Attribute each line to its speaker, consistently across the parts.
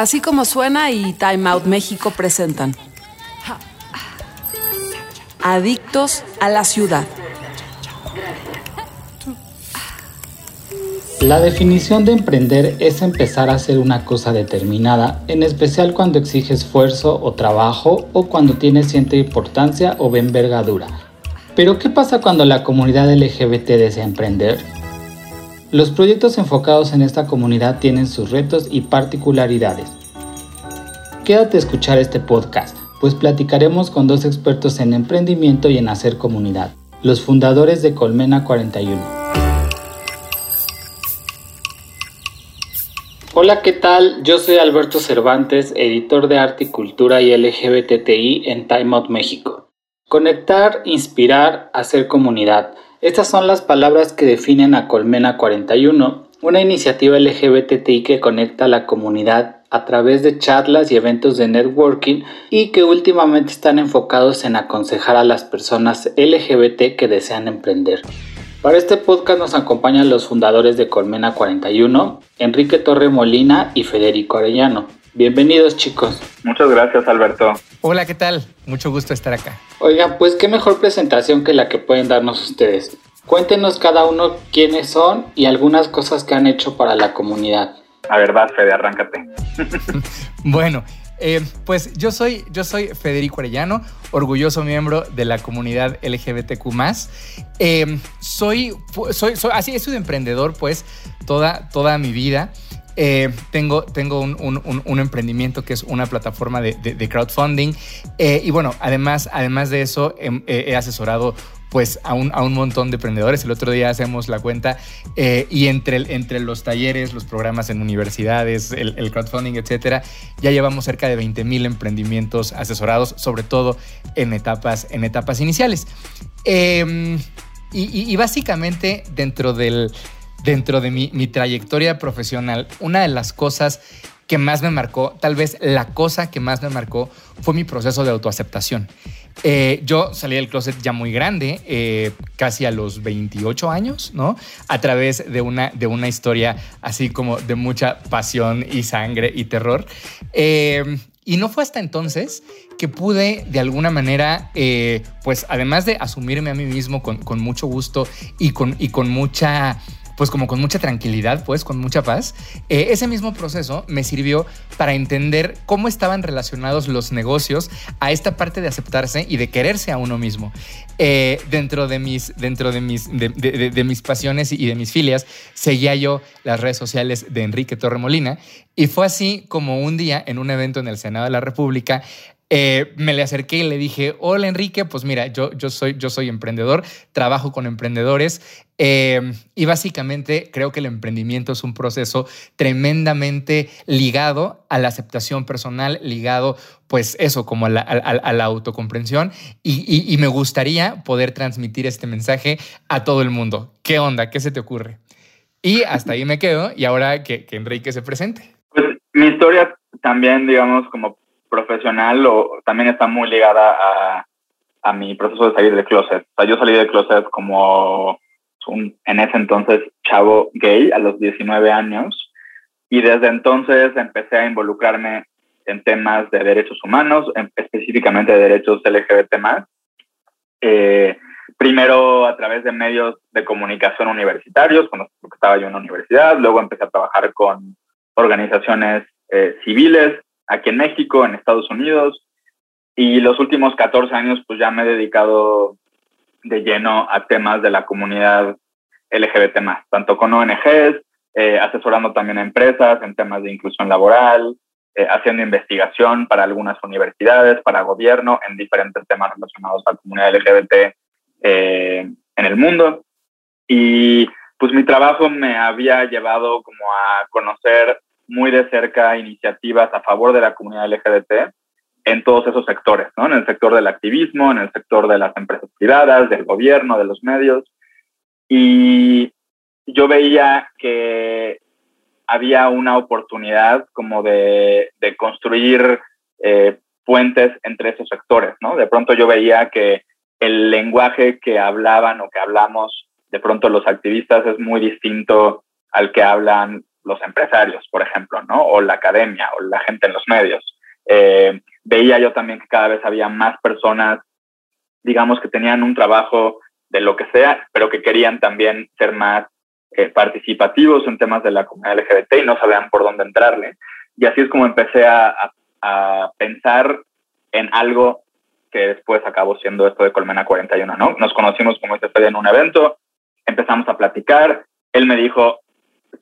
Speaker 1: Así como suena y Time Out México presentan Adictos a la ciudad.
Speaker 2: La definición de emprender es empezar a hacer una cosa determinada, en especial cuando exige esfuerzo o trabajo o cuando tiene cierta importancia o envergadura. Pero ¿qué pasa cuando la comunidad LGBT desea emprender? Los proyectos enfocados en esta comunidad tienen sus retos y particularidades. Quédate a escuchar este podcast, pues platicaremos con dos expertos en emprendimiento y en hacer comunidad, los fundadores de Colmena 41. Hola, ¿qué tal? Yo soy Alberto Cervantes, editor de Arte y Cultura y LGBTI en Time Out México. Conectar, inspirar, hacer comunidad. Estas son las palabras que definen a Colmena 41, una iniciativa LGBTI que conecta a la comunidad a través de charlas y eventos de networking y que últimamente están enfocados en aconsejar a las personas LGBT que desean emprender. Para este podcast nos acompañan los fundadores de Colmena 41, Enrique Torre Molina y Federico Arellano. Bienvenidos chicos.
Speaker 3: Muchas gracias Alberto.
Speaker 4: Hola, ¿qué tal? Mucho gusto estar acá.
Speaker 2: Oigan, pues qué mejor presentación que la que pueden darnos ustedes. Cuéntenos cada uno quiénes son y algunas cosas que han hecho para la comunidad.
Speaker 3: A ver, vas Fede, arráncate.
Speaker 4: bueno, eh, pues yo soy, yo soy Federico Arellano, orgulloso miembro de la comunidad LGBTQ. Eh, soy, soy, soy, así, he sido emprendedor, pues, toda, toda mi vida. Eh, tengo tengo un, emprendimiento que es una plataforma de, crowdfunding. y bueno, además, además de eso, em, he asesorado pues a un, a un montón de emprendedores. El otro día hacemos la cuenta eh, y entre, entre los talleres, los programas en universidades, el, crowdfunding, etcétera, ya llevamos cerca de 20 mil emprendimientos asesorados, sobre todo en etapas, en etapas iniciales. Em, y, básicamente dentro, del, dentro de mi, mi trayectoria profesional, una de las cosas que más me marcó, tal vez la cosa que más me marcó, fue mi proceso de autoaceptación. Eh, yo salí del closet ya muy grande, eh, casi a los 28 años, ¿no? A través de una, de una historia así como de mucha pasión y sangre y terror. Eh, y no fue hasta entonces que pude de alguna manera, pues además de asumirme a mí mismo con, con mucho gusto y con, y con mucha pues como con mucha tranquilidad, pues con mucha paz. Eh, ese mismo proceso me sirvió para entender cómo estaban relacionados los negocios a esta parte de aceptarse y de quererse a uno mismo. Eh, dentro de mis, dentro de mis, de, mis pasiones y de mis filias, seguía yo las redes sociales de Enrique Torremolina y fue así como un día en un evento en el Senado de la República eh, me le acerqué y le dije, hola Enrique, pues mira, yo, yo, soy, yo soy emprendedor, trabajo con emprendedores eh, y básicamente creo que el emprendimiento es un proceso tremendamente ligado a la aceptación personal, ligado pues eso, como a la, autocomprensión y, me gustaría poder transmitir este mensaje a todo el mundo. ¿Qué onda? ¿Qué se te ocurre? Y hasta ahí me quedo y ahora que, que Enrique se presente.
Speaker 3: Pues mi historia también, digamos, como profesional o también está muy ligada a, a mi proceso de salir del closet. O sea, yo salí del closet como un, en ese entonces, chavo gay a los 19 años y desde entonces empecé a involucrarme en temas de derechos humanos, específicamente de derechos LGBT eh, primero a través de medios de comunicación universitarios, cuando estaba yo en la universidad, luego empecé a trabajar con organizaciones eh, civiles aquí en México, en Estados Unidos. Y los últimos 14 años, pues ya me he dedicado de lleno a temas de la comunidad LGBT, tanto con ONGs, eh, asesorando también a empresas en temas de inclusión laboral, eh, haciendo investigación para algunas universidades, para gobierno, en diferentes temas relacionados a la comunidad LGBT eh, en el mundo. Y pues mi trabajo me había llevado como a conocer muy de cerca iniciativas a favor de la comunidad LGBT en todos esos sectores, ¿no? En el sector del activismo, en el sector de las empresas privadas, del gobierno, de los medios. Y yo veía que había una oportunidad como de, de construir eh, puentes entre esos sectores, ¿no? De pronto yo veía que el lenguaje que hablaban o que hablamos de pronto los activistas es muy distinto al que hablan los empresarios, por ejemplo, ¿no? O la academia, o la gente en los medios. Eh, veía yo también que cada vez había más personas, digamos, que tenían un trabajo de lo que sea, pero que querían también ser más eh, participativos en temas de la comunidad LGBT y no sabían por dónde entrarle. Y así es como empecé a, a pensar en algo que después acabó siendo esto de Colmena 41, ¿no? Nos conocimos, como Fede, en un evento, empezamos a platicar, él me dijo,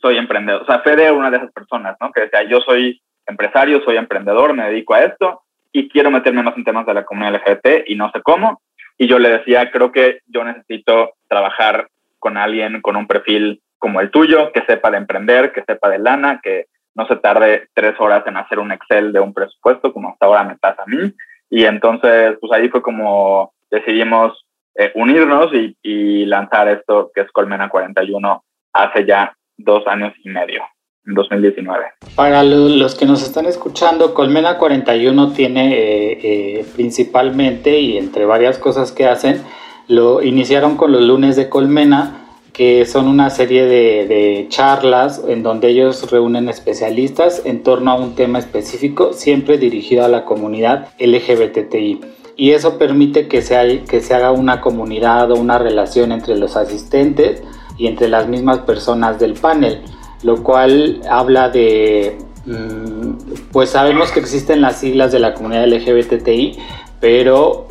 Speaker 3: soy emprendedor, o sea, Fede era una de esas personas, ¿no? Que decía, yo soy empresario, soy emprendedor, me dedico a esto y quiero meterme más en temas de la comunidad LGBT y no sé cómo. Y yo le decía, creo que yo necesito trabajar con alguien con un perfil como el tuyo, que sepa de emprender, que sepa de lana, que no se tarde tres horas en hacer un Excel de un presupuesto, como hasta ahora me pasa a mí. Y entonces, pues ahí fue como decidimos eh, unirnos y, y, lanzar esto que es Colmena 41 hace ya dos años y medio, en 2019.
Speaker 2: Para los que nos están escuchando, Colmena 41 tiene eh, eh, principalmente y entre varias cosas que hacen, lo iniciaron con los lunes de Colmena, que son una serie de, charlas en donde ellos reúnen especialistas en torno a un tema específico, siempre dirigido a la comunidad LGBTI. Y eso permite que se, que se haga una comunidad o una relación entre los asistentes y entre las mismas personas del panel, lo cual habla de, mm, pues sabemos que existen las siglas de la comunidad LGBTI, pero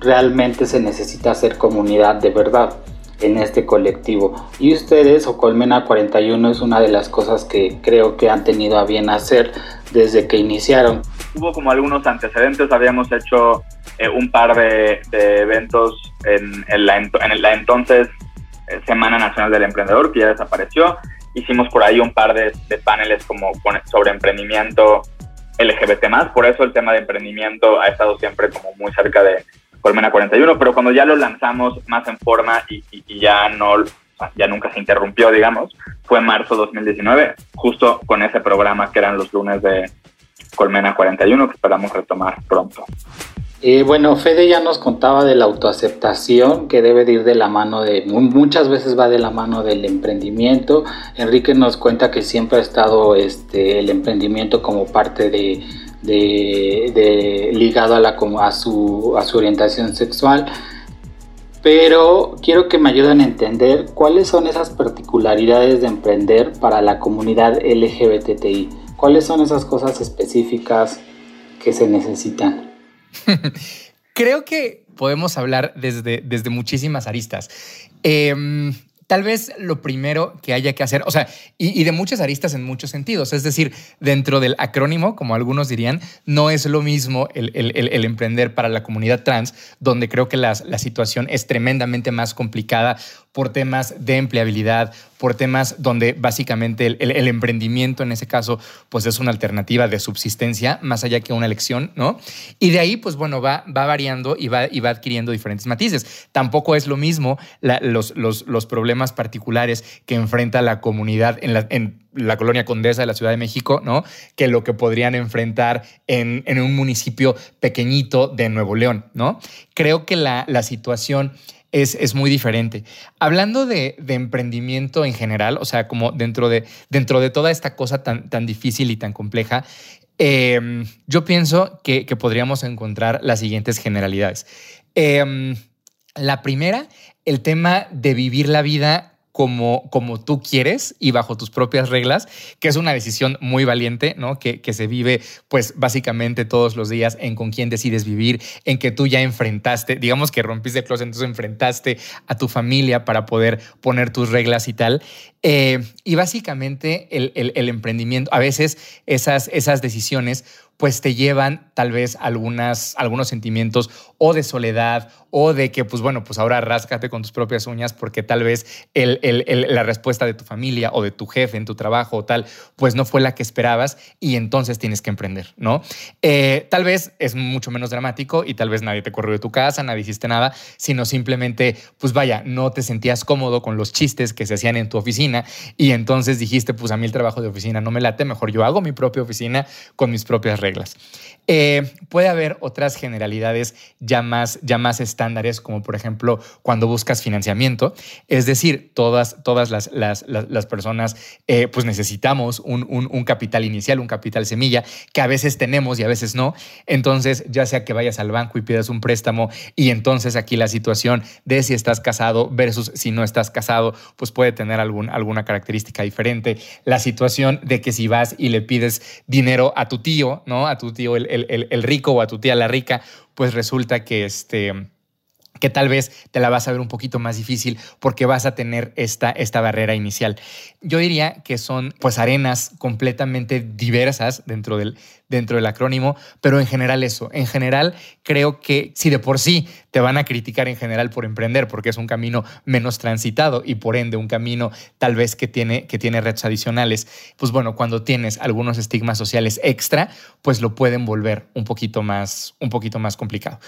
Speaker 2: realmente se necesita hacer comunidad de verdad en este colectivo. Y ustedes, o Colmena 41, es una de las cosas que creo que han tenido a bien hacer desde que iniciaron.
Speaker 3: Hubo como algunos antecedentes, habíamos hecho eh, un par de, eventos en, la, en, la, entonces Semana Nacional del Emprendedor, que ya desapareció. Hicimos por ahí un par de, paneles como sobre emprendimiento LGBT+, por eso el tema de emprendimiento ha estado siempre como muy cerca de, Colmena 41, pero cuando ya lo lanzamos más en forma y, ya no, ya nunca se interrumpió, digamos, fue marzo 2019, justo con ese programa que eran los lunes de Colmena 41, que esperamos retomar pronto.
Speaker 2: Eh, bueno, Fede ya nos contaba de la autoaceptación que debe de ir de la mano de, muchas veces va de la mano del emprendimiento. Enrique nos cuenta que siempre ha estado este, el emprendimiento como parte de, de, ligado a, la, a, a su orientación sexual. Pero quiero que me ayuden a entender cuáles son esas particularidades de emprender para la comunidad LGBTI. ¿Cuáles son esas cosas específicas que se necesitan?
Speaker 4: Creo que podemos hablar desde, desde muchísimas aristas. Eh, tal vez lo primero que haya que hacer, o sea, y, de muchas aristas en muchos sentidos, es decir, dentro del acrónimo, como algunos dirían, no es lo mismo el, emprender para la comunidad trans, donde creo que la situación es tremendamente más complicada por temas de empleabilidad, por temas donde básicamente el, emprendimiento en ese caso pues es una alternativa de subsistencia más allá que una elección, ¿no? Y de ahí pues bueno, va, va variando y va, y va adquiriendo diferentes matices. Tampoco es lo mismo los, los, problemas particulares que enfrenta la comunidad en la, en la colonia Condesa de la Ciudad de México, ¿no? Que lo que podrían enfrentar en, un municipio pequeñito de Nuevo León, ¿no? Creo que la, la situación es, muy diferente. Hablando de, emprendimiento en general, o sea, como dentro de, dentro de toda esta cosa tan, tan difícil y tan compleja, em, yo pienso que, podríamos encontrar las siguientes generalidades. Em, la primera, el tema de vivir la vida como, como tú quieres y bajo tus propias reglas, que es una decisión muy valiente, ¿no? Que, que se vive pues básicamente todos los días en con quién decides vivir, en que tú ya enfrentaste, digamos que rompiste el closet, entonces enfrentaste a tu familia para poder poner tus reglas y tal. Eh, y básicamente el, el, el, emprendimiento, a veces esas, esas decisiones pues te llevan tal vez algunas, algunos sentimientos o de soledad o de que, pues bueno, pues ahora ráscate con tus propias uñas porque tal vez el, la respuesta de tu familia o de tu jefe en tu trabajo o tal, pues no fue la que esperabas y entonces tienes que emprender, ¿no? Eh, tal vez es mucho menos dramático y tal vez nadie te corrió de tu casa, nadie hiciste nada, sino simplemente, pues vaya, no te sentías cómodo con los chistes que se hacían en tu oficina y entonces dijiste, pues a mí el trabajo de oficina no me late, mejor yo hago mi propia oficina con mis propias reglas. Eh, puede haber otras generalidades ya más, ya más estándares, como por ejemplo cuando buscas financiamiento. Es decir, todas, todas las, las, las, personas eh, pues necesitamos un, un, un, capital inicial, un capital semilla, que a veces tenemos y a veces no. Entonces, ya sea que vayas al banco y pidas un préstamo y entonces aquí la situación de si estás casado versus si no estás casado, pues puede tener algún, alguna característica diferente. La situación de que si vas y le pides dinero a tu tío, ¿no? A tu tío el, el, el rico o a tu tía la rica, pues resulta que este que tal vez te la vas a ver un poquito más difícil porque vas a tener esta, esta barrera inicial. Yo diría que son pues arenas completamente diversas dentro del, dentro del acrónimo, pero en general eso, en general creo que si de por sí te van a criticar en general por emprender porque es un camino menos transitado y por ende un camino tal vez que tiene, que tiene retos adicionales, pues bueno, cuando tienes algunos estigmas sociales extra, pues lo pueden volver un poquito más, un poquito más complicado.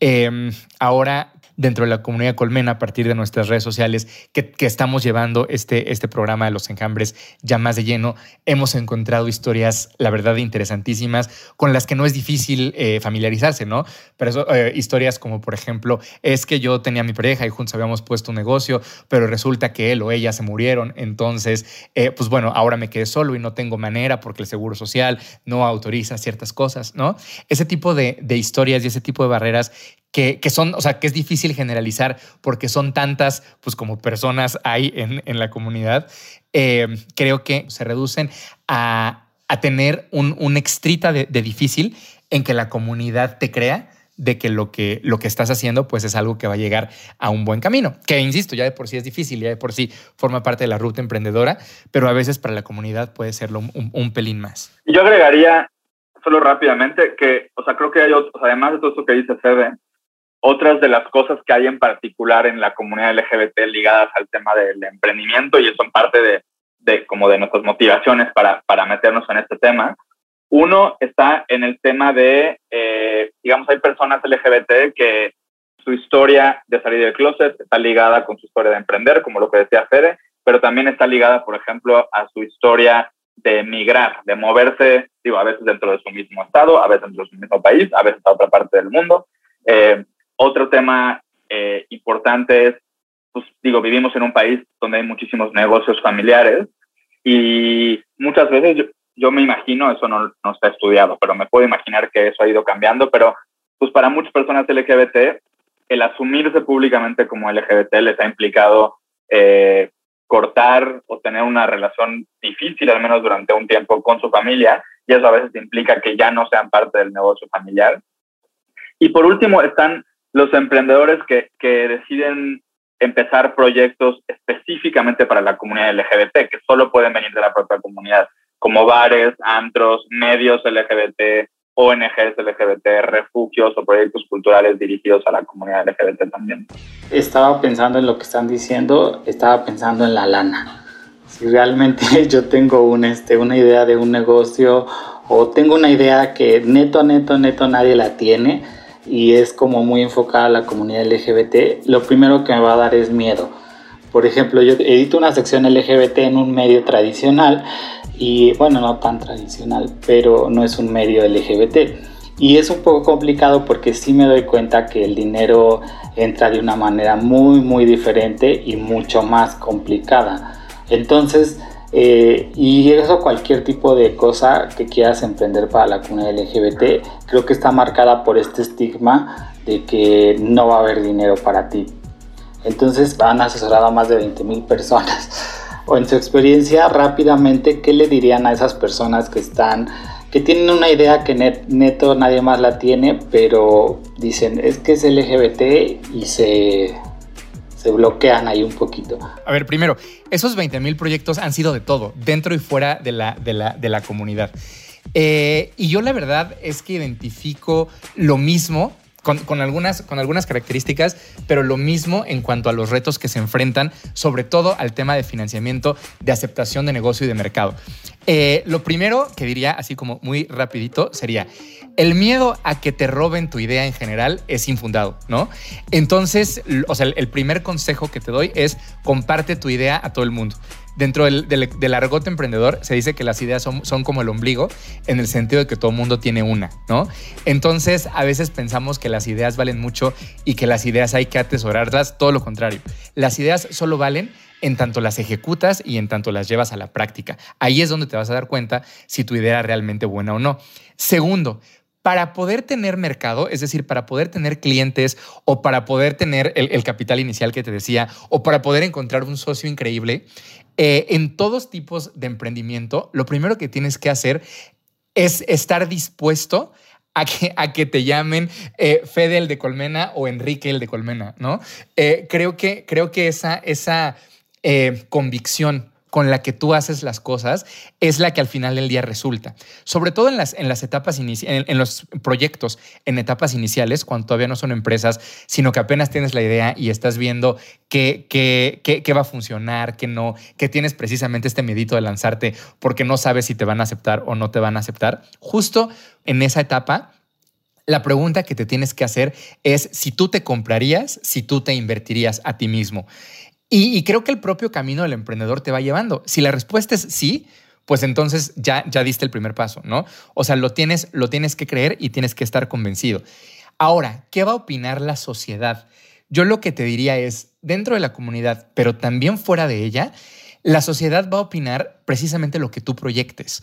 Speaker 4: Em, ahora, dentro de la comunidad Colmena a partir de nuestras redes sociales que, estamos llevando este, este programa de los enjambres ya más de lleno. Hemos encontrado historias, la verdad, interesantísimas con las que no es difícil eh, familiarizarse, ¿no? Pero eso, eh, historias como, por ejemplo, es que yo tenía mi pareja y juntos habíamos puesto un negocio, pero resulta que él o ella se murieron. Entonces, eh, pues bueno, ahora me quedé solo y no tengo manera porque el seguro social no autoriza ciertas cosas, ¿no? Ese tipo de, de historias y ese tipo de barreras que, son, o sea, que es difícil generalizar porque son tantas, pues como personas hay en, en la comunidad, eh, creo que se reducen a, a tener un, un extrita de, difícil en que la comunidad te crea de que lo, que lo que estás haciendo pues es algo que va a llegar a un buen camino, que insisto, ya de por sí es difícil, ya de por sí forma parte de la ruta emprendedora, pero a veces para la comunidad puede serlo un, un pelín más.
Speaker 3: Yo agregaría solo rápidamente que, o sea, creo que hay otros, además de todo esto que dice Fede, otras de las cosas que hay en particular en la comunidad LGBT ligadas al tema del emprendimiento y son parte de, de como de nuestras motivaciones para, para, meternos en este tema. Uno está en el tema de, eh, digamos, hay personas LGBT que su historia de salir del closet está ligada con su historia de emprender, como lo que decía Fede, pero también está ligada, por ejemplo, a su historia de migrar, de moverse, digo, a veces dentro de su mismo estado, a veces dentro de su mismo país, a veces a otra parte del mundo. Eh, otro tema eh, importante es, pues digo, vivimos en un país donde hay muchísimos negocios familiares y muchas veces yo, yo me imagino, eso no, no, está estudiado, pero me puedo imaginar que eso ha ido cambiando, pero pues para muchas personas LGBT, el asumirse públicamente como LGBT les ha implicado eh, cortar o tener una relación difícil, al menos durante un tiempo, con su familia, y eso a veces implica que ya no sean parte del negocio familiar. Y por último están los emprendedores que, que deciden empezar proyectos específicamente para la comunidad LGBT, que solo pueden venir de la propia comunidad, como bares, antros, medios LGBT, ONGs LGBT, refugios o proyectos culturales dirigidos a la comunidad LGBT también.
Speaker 2: Estaba pensando en lo que están diciendo, estaba pensando en la lana. Si realmente yo tengo un, este, una idea de un negocio o tengo una idea que neto, neto, neto nadie la tiene, y es como muy enfocada a la comunidad LGBT, lo primero que me va a dar es miedo. Por ejemplo, yo edito una sección LGBT en un medio tradicional y bueno, no tan tradicional, pero no es un medio LGBT. Y es un poco complicado porque sí me doy cuenta que el dinero entra de una manera muy, muy diferente y mucho más complicada. Entonces, eh, y eso cualquier tipo de cosa que quieras emprender para la comunidad LGBT, creo que está marcada por este estigma de que no va a haber dinero para ti. Entonces han asesorado a más de 20 mil personas. O en su experiencia, rápidamente, ¿qué le dirían a esas personas que están, que tienen una idea que neto nadie más la tiene, pero dicen, es que es LGBT y se se bloquean ahí un poquito.
Speaker 4: A ver, primero, esos 20 mil proyectos han sido de todo, dentro y fuera de la, de la, de la comunidad. Eh, y yo la verdad es que identifico lo mismo con, con, algunas, con algunas características, pero lo mismo en cuanto a los retos que se enfrentan, sobre todo al tema de financiamiento, de aceptación de negocio y de mercado. Eh, lo primero que diría, así como muy rapidito, sería, el miedo a que te roben tu idea en general es infundado, ¿no? Entonces, o sea, el primer consejo que te doy es comparte tu idea a todo el mundo. dentro del, del, argot emprendedor se dice que las ideas son, son como el ombligo en el sentido de que todo mundo tiene una, ¿no? Entonces a veces pensamos que las ideas valen mucho y que las ideas hay que atesorarlas, todo lo contrario. Las ideas solo valen en tanto las ejecutas y en tanto las llevas a la práctica. Ahí es donde te vas a dar cuenta si tu idea es realmente buena o no. Segundo, para poder tener mercado, es decir, para poder tener clientes o para poder tener el, capital inicial que te decía o para poder encontrar un socio increíble, eh, en todos tipos de emprendimiento, lo primero que tienes que hacer es estar dispuesto a que, a que te llamen eh, Fede el de Colmena o Enrique el de Colmena, ¿no? Eh, creo, que, creo que esa, esa convicción con la que tú haces las cosas es la que al final del día resulta. Sobre todo en las, en las etapas iniciales, en, los proyectos en etapas iniciales, cuando todavía no son empresas, sino que apenas tienes la idea y estás viendo qué, qué, qué, va a funcionar, qué no, que tienes precisamente este medito de lanzarte porque no sabes si te van a aceptar o no te van a aceptar. Justo en esa etapa, la pregunta que te tienes que hacer es si tú te comprarías, si tú te invertirías a ti mismo. Y, creo que el propio camino del emprendedor te va llevando. Si la respuesta es sí, pues entonces ya, ya diste el primer paso, ¿no? O sea, lo tienes, lo tienes que creer y tienes que estar convencido. Ahora, ¿qué va a opinar la sociedad? Yo lo que te diría es, dentro de la comunidad, pero también fuera de ella, la sociedad va a opinar precisamente lo que tú proyectes.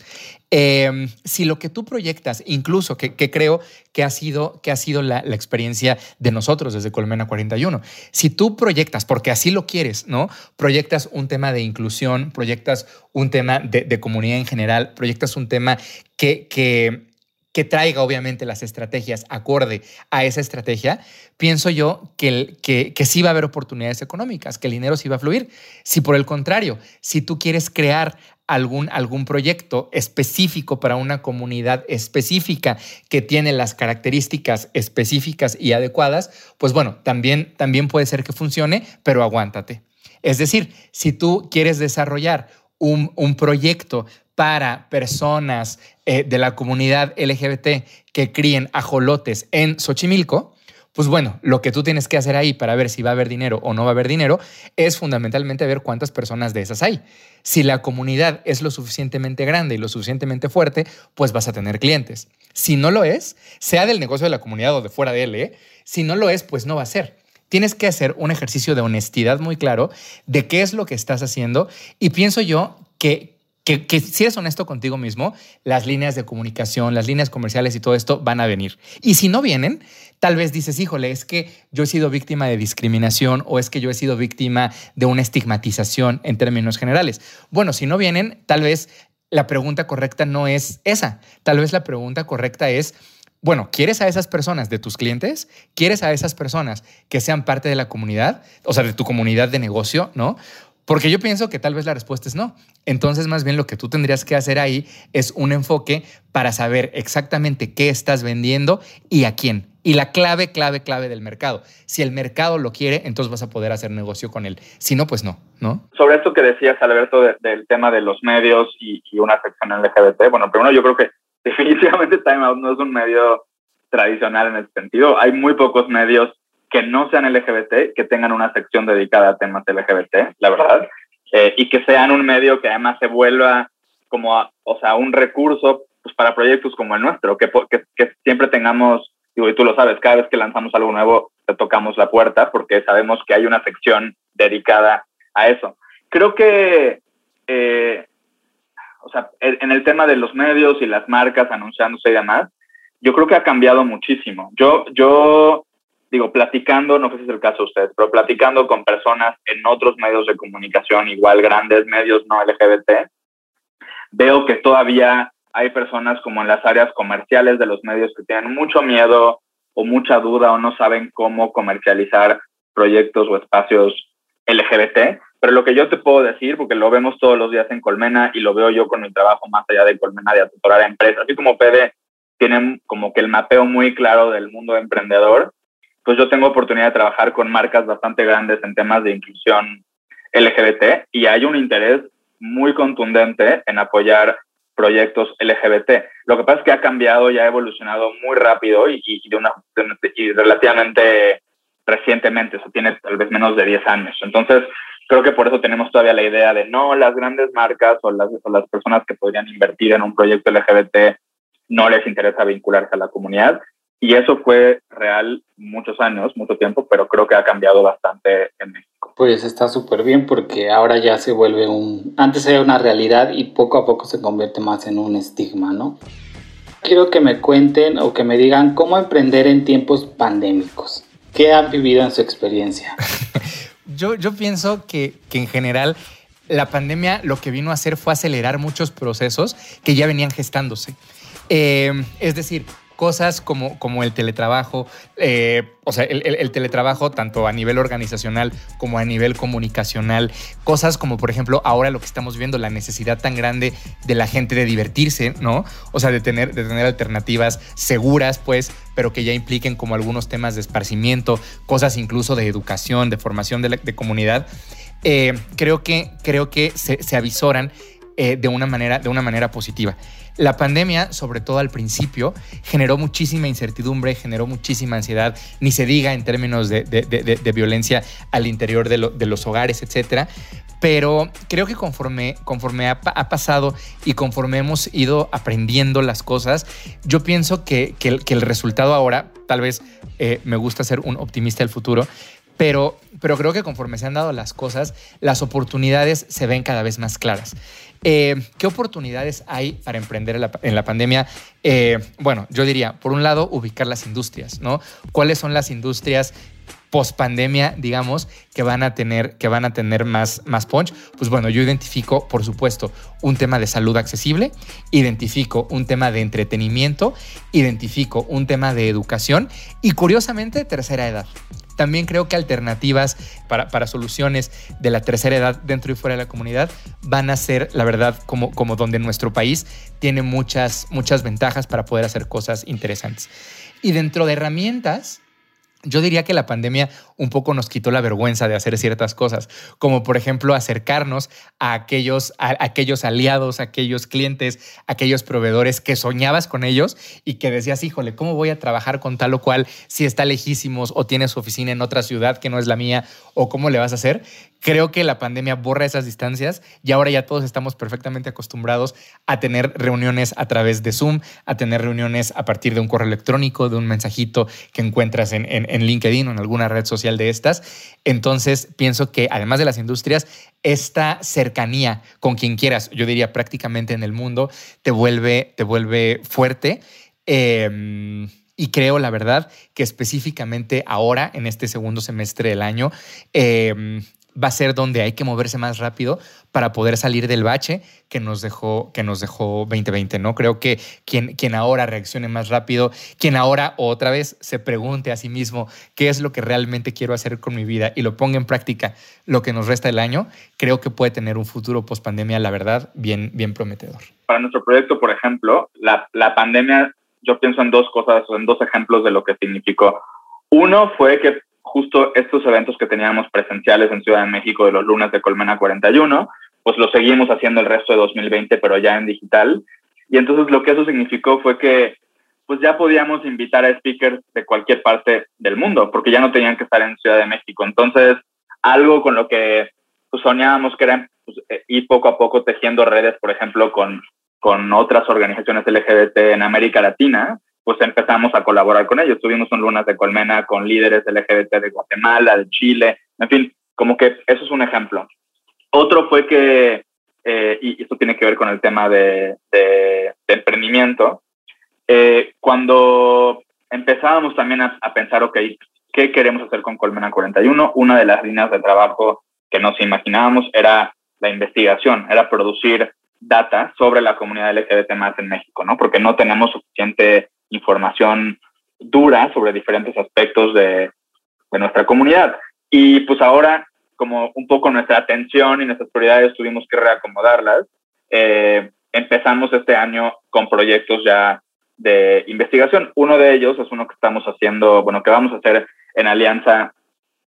Speaker 4: Em, si lo que tú proyectas, incluso que, creo que ha sido, que ha sido la, experiencia de nosotros desde Colmena 41, si tú proyectas, porque así lo quieres, ¿no? Proyectas un tema de inclusión, proyectas un tema de, comunidad en general, proyectas un tema que que traiga obviamente las estrategias acorde a esa estrategia, pienso yo que, que, que, sí va a haber oportunidades económicas, que el dinero sí va a fluir. Si por el contrario, si tú quieres crear algún, algún proyecto específico para una comunidad específica que tiene las características específicas y adecuadas, pues bueno, también, también puede ser que funcione, pero aguántate. Es decir, si tú quieres desarrollar un, un proyecto para personas eh, de la comunidad LGBT que críen ajolotes en Xochimilco, pues bueno, lo que tú tienes que hacer ahí para ver si va a haber dinero o no va a haber dinero es fundamentalmente ver cuántas personas de esas hay. Si la comunidad es lo suficientemente grande y lo suficientemente fuerte, pues vas a tener clientes. Si no lo es, sea del negocio de la comunidad o de fuera de él, ¿eh? si no lo es, pues no va a ser. Tienes que hacer un ejercicio de honestidad muy claro de qué es lo que estás haciendo y pienso yo que, que, si eres honesto contigo mismo, las líneas de comunicación, las líneas comerciales y todo esto van a venir. Y si no vienen, tal vez dices, híjole, es que yo he sido víctima de discriminación o es que yo he sido víctima de una estigmatización en términos generales. Bueno, si no vienen, tal vez la pregunta correcta no es esa. Tal vez la pregunta correcta es, bueno, ¿quieres a esas personas de tus clientes? ¿Quieres a esas personas que sean parte de la comunidad? O sea, de tu comunidad de negocio, ¿no? Porque yo pienso que tal vez la respuesta es no. Entonces, más bien lo que tú tendrías que hacer ahí es un enfoque para saber exactamente qué estás vendiendo y a quién. Y la clave, clave, clave del mercado. Si el mercado lo quiere, entonces vas a poder hacer negocio con él. Si no, pues no, ¿no?
Speaker 3: Sobre esto que decías, Alberto, del tema de los medios y, una sección LGBT, bueno, primero yo creo que definitivamente Time Out no es un medio tradicional en ese sentido. Hay muy pocos medios que no sean LGBT, que tengan una sección dedicada a temas LGBT, la verdad, eh, y que sean un medio que además se vuelva como, o sea, un recurso pues, para proyectos como el nuestro, que, que, que, siempre tengamos, y tú lo sabes, cada vez que lanzamos algo nuevo, te tocamos la puerta porque sabemos que hay una sección dedicada a eso. Creo que, eh, o sea, en el tema de los medios y las marcas anunciándose y demás, yo creo que ha cambiado muchísimo. Yo, yo digo, platicando, no sé si es el caso de ustedes, pero platicando con personas en otros medios de comunicación, igual grandes medios no LGBT, veo que todavía hay personas como en las áreas comerciales de los medios que tienen mucho miedo o mucha duda o no saben cómo comercializar proyectos o espacios LGBT. Pero lo que yo te puedo decir, porque lo vemos todos los días en Colmena y lo veo yo con mi trabajo más allá de Colmena de asesorar a empresas, así como Pede tienen como que el mapeo muy claro del mundo emprendedor, pues yo tengo oportunidad de trabajar con marcas bastante grandes en temas de inclusión LGBT y hay un interés muy contundente en apoyar proyectos LGBT. Lo que pasa es que ha cambiado y ha evolucionado muy rápido y, de una, y relativamente recientemente, eso tiene tal vez menos de 10 años. Entonces, creo que por eso tenemos todavía la idea de no, las grandes marcas o las, o las personas que podrían invertir en un proyecto LGBT no les interesa vincularse a la comunidad. Y eso fue real muchos años, mucho tiempo, pero creo que ha cambiado bastante en México.
Speaker 2: Pues está súper bien porque ahora ya se vuelve un... Antes era una realidad y poco a poco se convierte más en un estigma, ¿no? Quiero que me cuenten o que me digan cómo emprender en tiempos pandémicos. ¿Qué han vivido en su experiencia?
Speaker 4: yo, yo pienso que, que en general la pandemia lo que vino a hacer fue acelerar muchos procesos que ya venían gestándose. Eh, es decir, cosas como, como el teletrabajo, eh, o sea, el, teletrabajo tanto a nivel organizacional como a nivel comunicacional, cosas como por ejemplo ahora lo que estamos viendo, la necesidad tan grande de la gente de divertirse, ¿no? O sea, de tener, de tener alternativas seguras, pues, pero que ya impliquen como algunos temas de esparcimiento, cosas incluso de educación, de formación de, comunidad. Eh, creo que, creo que se, se avisoran eh, de, una manera, de una manera positiva. La pandemia, sobre todo al principio, generó muchísima incertidumbre, generó muchísima ansiedad, ni se diga en términos de, violencia al interior de, los hogares, etcétera. Pero creo que conforme, conforme ha, pasado y conforme hemos ido aprendiendo las cosas, yo pienso que, el, resultado ahora, tal vez eh, me gusta ser un optimista del futuro, pero, pero creo que conforme se han dado las cosas, las oportunidades se ven cada vez más claras. Eh, ¿Qué oportunidades hay para emprender en la, pandemia? Eh, bueno, yo diría, por un lado, ubicar las industrias, ¿no? ¿Cuáles son las industrias post pandemia, digamos, que van a tener, que van a tener más, más punch, pues bueno, yo identifico, por supuesto, un tema de salud accesible, identifico un tema de entretenimiento, identifico un tema de educación y curiosamente tercera edad. También creo que alternativas para, soluciones de la tercera edad dentro y fuera de la comunidad van a ser, la verdad, como, como donde nuestro país tiene muchas, muchas ventajas para poder hacer cosas interesantes. Y dentro de herramientas, yo diría que la pandemia un poco nos quitó la vergüenza de hacer ciertas cosas, como por ejemplo acercarnos a aquellos, a aquellos aliados, a aquellos clientes, a aquellos proveedores que soñabas con ellos y que decías, híjole, ¿cómo voy a trabajar con tal o cual si está lejísimos o tiene su oficina en otra ciudad que no es la mía o cómo le vas a hacer? Creo que la pandemia borra esas distancias y ahora ya todos estamos perfectamente acostumbrados a tener reuniones a través de Zoom, a tener reuniones a partir de un correo electrónico, de un mensajito que encuentras en, en, LinkedIn o en alguna red social de estas. Entonces, pienso que además de las industrias, esta cercanía con quien quieras, yo diría prácticamente en el mundo, te vuelve, te vuelve fuerte. Em, y creo, la verdad, que específicamente ahora, en este segundo semestre del año, eh, va a ser donde hay que moverse más rápido para poder salir del bache que nos dejó, que nos dejó 2020, ¿no? Creo que quien, quien ahora reaccione más rápido, quien ahora otra vez se pregunte a sí mismo qué es lo que realmente quiero hacer con mi vida y lo ponga en práctica lo que nos resta del año, creo que puede tener un futuro post pandemia, la verdad, bien, bien prometedor.
Speaker 3: Para nuestro proyecto, por ejemplo, la, la pandemia, yo pienso en dos cosas, en dos ejemplos de lo que significó. Uno fue que justo estos eventos que teníamos presenciales en Ciudad de México de los lunes de Colmena 41, pues lo seguimos haciendo el resto de 2020, pero ya en digital. Y entonces lo que eso significó fue que pues ya podíamos invitar a speakers de cualquier parte del mundo, porque ya no tenían que estar en Ciudad de México. Entonces, algo con lo que pues, soñábamos que era pues, eh, ir poco a poco tejiendo redes, por ejemplo, con, con otras organizaciones LGBT en América Latina, pues empezamos a colaborar con ellos. Tuvimos un Lunas de Colmena con líderes LGBT de Guatemala, de Chile, en fin, como que eso es un ejemplo. Otro fue que, eh, y esto tiene que ver con el tema de, emprendimiento, eh, cuando empezábamos también a, a, pensar, ok, ¿qué queremos hacer con Colmena 41? Una de las líneas de trabajo que nos imaginábamos era la investigación, era producir data sobre la comunidad LGBT más en México, ¿no? Porque no tenemos suficiente información dura sobre diferentes aspectos de, de nuestra comunidad. Y pues ahora, como un poco nuestra atención y nuestras prioridades tuvimos que reacomodarlas, eh, empezamos este año con proyectos ya de investigación. Uno de ellos es uno que estamos haciendo, bueno, que vamos a hacer en alianza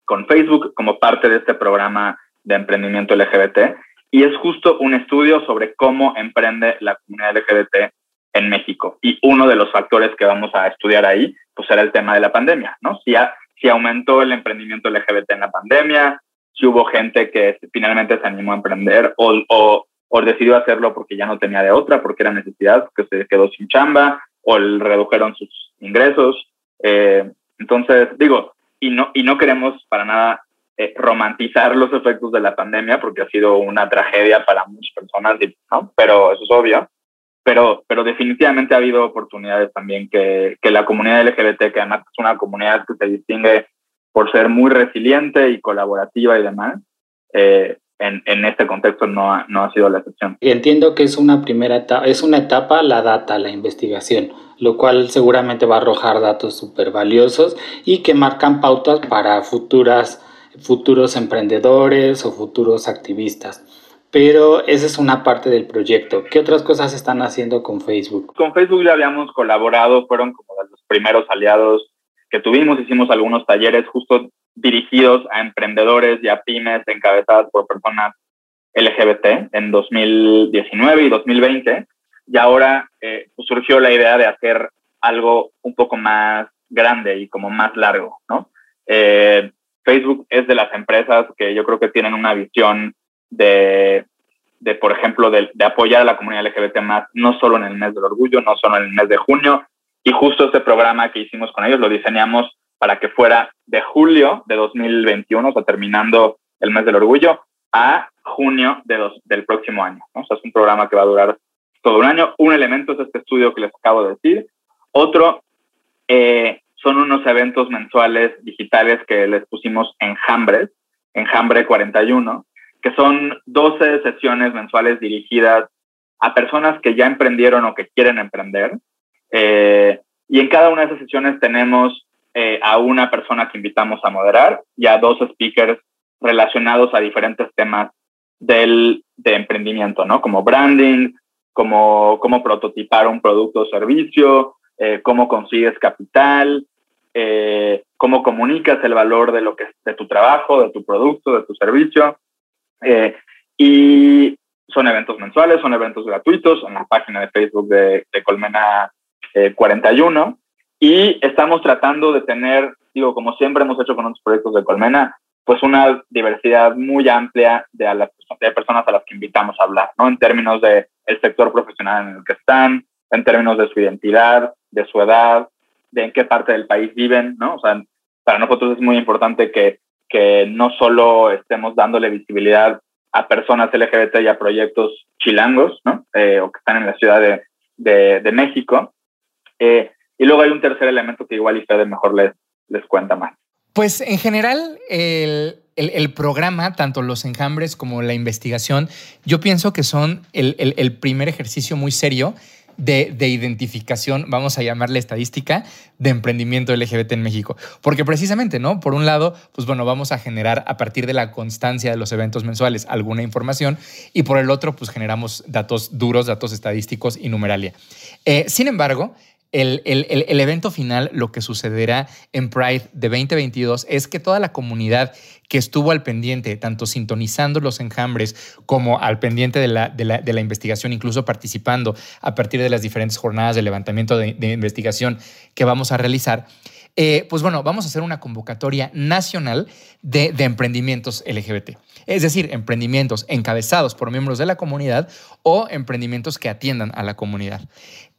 Speaker 3: con Facebook como parte de este programa de emprendimiento LGBT. Y es justo un estudio sobre cómo emprende la comunidad LGBT en México. Y uno de los factores que vamos a estudiar ahí, pues era el tema de la pandemia, ¿no? Si, si aumentó el emprendimiento LGBT en la pandemia, si hubo gente que finalmente se animó a emprender o, o, o, decidió hacerlo porque ya no tenía de otra, porque era necesidad, que se quedó sin chamba o le redujeron sus ingresos. Eh, entonces, digo, y no, y no queremos para nada eh, romantizar los efectos de la pandemia porque ha sido una tragedia para muchas personas, ¿no? pero eso es obvio. Pero, pero definitivamente ha habido oportunidades también que, que la comunidad LGBT, que además es una comunidad que se distingue por ser muy resiliente y colaborativa y demás, eh, en, en, este contexto no ha, no ha sido la excepción.
Speaker 2: Entiendo que es una primera etapa, es una etapa la data, la investigación, lo cual seguramente va a arrojar datos súper valiosos y que marcan pautas para futuras, futuros emprendedores o futuros activistas. Pero esa es una parte del proyecto. ¿Qué otras cosas están haciendo con Facebook?
Speaker 3: Con Facebook ya habíamos colaborado, fueron como los primeros aliados que tuvimos, hicimos algunos talleres justo dirigidos a emprendedores y a pymes encabezadas por personas LGBT en 2019 y 2020. Y ahora eh, pues surgió la idea de hacer algo un poco más grande y como más largo, ¿no? Eh, Facebook es de las empresas que yo creo que tienen una visión de, de por ejemplo, de, de, apoyar a la comunidad LGBT más, no solo en el mes del orgullo, no solo en el mes de junio, y justo este programa que hicimos con ellos lo diseñamos para que fuera de julio de 2021, o sea, terminando el mes del orgullo, a junio de dos, del próximo año. ¿no? O sea, es un programa que va a durar todo un año. Un elemento es este estudio que les acabo de decir. Otro eh, son unos eventos mensuales digitales que les pusimos en Jambres, en Jambre 41, que son 12 sesiones mensuales dirigidas a personas que ya emprendieron o que quieren emprender, eh, y en cada una de esas sesiones tenemos eh, a una persona que invitamos a moderar y a dos speakers relacionados a diferentes temas del, de emprendimiento, ¿no? Como branding, como cómo prototipar un producto o servicio, eh, cómo consigues capital, cómo comunicas el valor de lo que de tu trabajo, de tu producto, de tu servicio. Y son eventos mensuales, son eventos gratuitos en la página de Facebook de, de Colmena 41 eh, y estamos tratando de tener, digo, como siempre hemos hecho con otros proyectos de Colmena, pues una diversidad muy amplia de, a las, de personas a las que invitamos a hablar, ¿no? En términos de el sector profesional en el que están, en términos de su identidad, de su edad, de en qué parte del país viven, ¿no? O sea, para nosotros es muy importante que, que no solo estemos dándole visibilidad a personas LGBT y a proyectos chilangos, ¿no? Eh, o que están en la Ciudad de, de, México, eh, y luego hay un tercer elemento que igual Fede mejor les, les cuenta más.
Speaker 4: Pues en general, el, el, programa, tanto los enjambres como la investigación, yo pienso que son el, el primer ejercicio muy serio de, de, identificación, vamos a llamarle estadística, de emprendimiento LGBT en México. Porque precisamente, ¿no? Por un lado, pues bueno, vamos a generar a partir de la constancia de los eventos mensuales alguna información y por el otro, pues generamos datos duros, datos estadísticos y numeralia. Eh, sin embargo, el, evento final, lo que sucederá en Pride de 2022 es que toda la comunidad que estuvo al pendiente, tanto sintonizando los enjambres como al pendiente de la, investigación, incluso participando a partir de las diferentes jornadas de levantamiento de, investigación que vamos a realizar, eh, pues bueno, vamos a hacer una convocatoria nacional de, emprendimientos LGBT. Es decir, emprendimientos encabezados por miembros de la comunidad o emprendimientos que atiendan a la comunidad.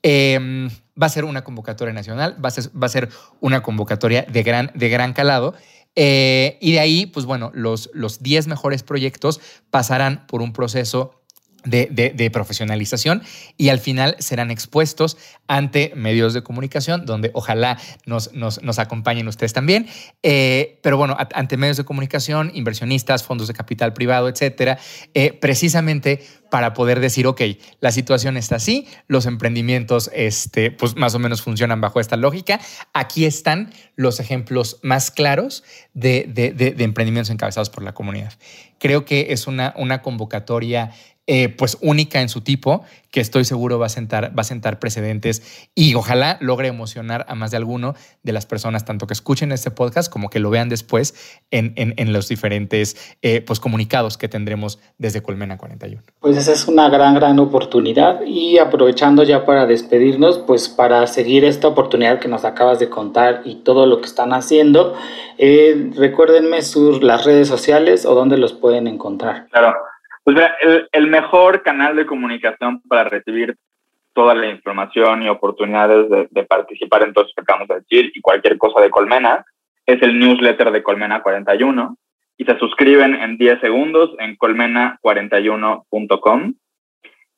Speaker 4: Em, va a ser una convocatoria nacional, va a ser, una convocatoria de gran, de gran calado. Eh, y de ahí, pues bueno, los, los 10 mejores proyectos pasarán por un proceso de, profesionalización y al final serán expuestos ante medios de comunicación, donde ojalá nos, acompañen ustedes también. Eh, pero bueno, ante medios de comunicación, inversionistas, fondos de capital privado, etcétera, eh, precisamente para poder decir, ok, la situación está así, los emprendimientos, este, pues más o menos funcionan bajo esta lógica. Aquí están los ejemplos más claros de, de emprendimientos encabezados por la comunidad. Creo que es una, una convocatoria eh, pues única en su tipo, que estoy seguro va a, sentar, va a sentar precedentes y ojalá logre emocionar a más de alguno de las personas, tanto que escuchen este podcast como que lo vean después en, en, los diferentes eh, pues, comunicados que tendremos desde Colmena 41.
Speaker 2: Pues esa es una gran, gran oportunidad y aprovechando ya para despedirnos, pues para seguir esta oportunidad que nos acabas de contar y todo lo que están haciendo, eh, recuérdenme sus, las redes sociales o dónde los pueden encontrar.
Speaker 3: Claro. Pues mira, el, mejor canal de comunicación para recibir toda la información y oportunidades de, participar en todo esto que acabamos de decir y cualquier cosa de Colmena es el newsletter de Colmena 41 y se suscriben en 10 segundos en colmena41.com.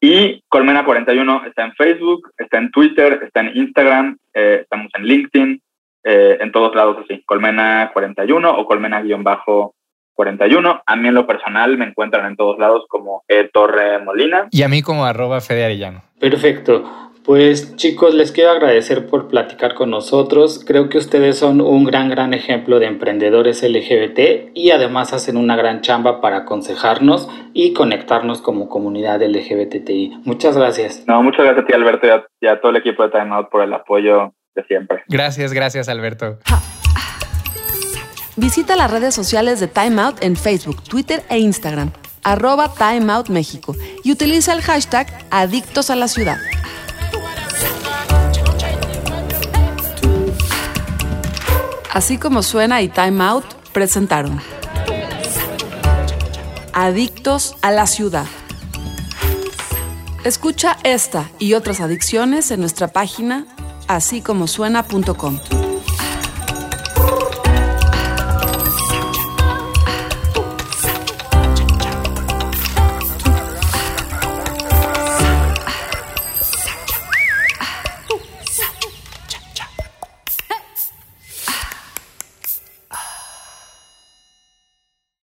Speaker 3: Y Colmena 41 está en Facebook, está en Twitter, está en Instagram, eh, estamos en LinkedIn, eh, en todos lados así, Colmena 41 o Colmena-41 41. A mí en lo personal me encuentran en todos lados como E Torre Molina.
Speaker 4: Y a mí como arroba Fede Arellano.
Speaker 2: Perfecto. Pues chicos, les quiero agradecer por platicar con nosotros. Creo que ustedes son un gran, gran ejemplo de emprendedores LGBT y además hacen una gran chamba para aconsejarnos y conectarnos como comunidad LGBTI. Muchas gracias.
Speaker 3: No, muchas gracias a ti Alberto y a, todo el equipo de Time Out por el apoyo de siempre.
Speaker 4: Gracias, gracias Alberto.
Speaker 1: Visita las redes sociales de Time Out en Facebook, Twitter e Instagram, arroba Time Out México, y utiliza el hashtag Adictos a la Ciudad. Así como suena y Time Out presentaron Adictos a la Ciudad. Escucha esta y otras adicciones en nuestra página así como suena.com.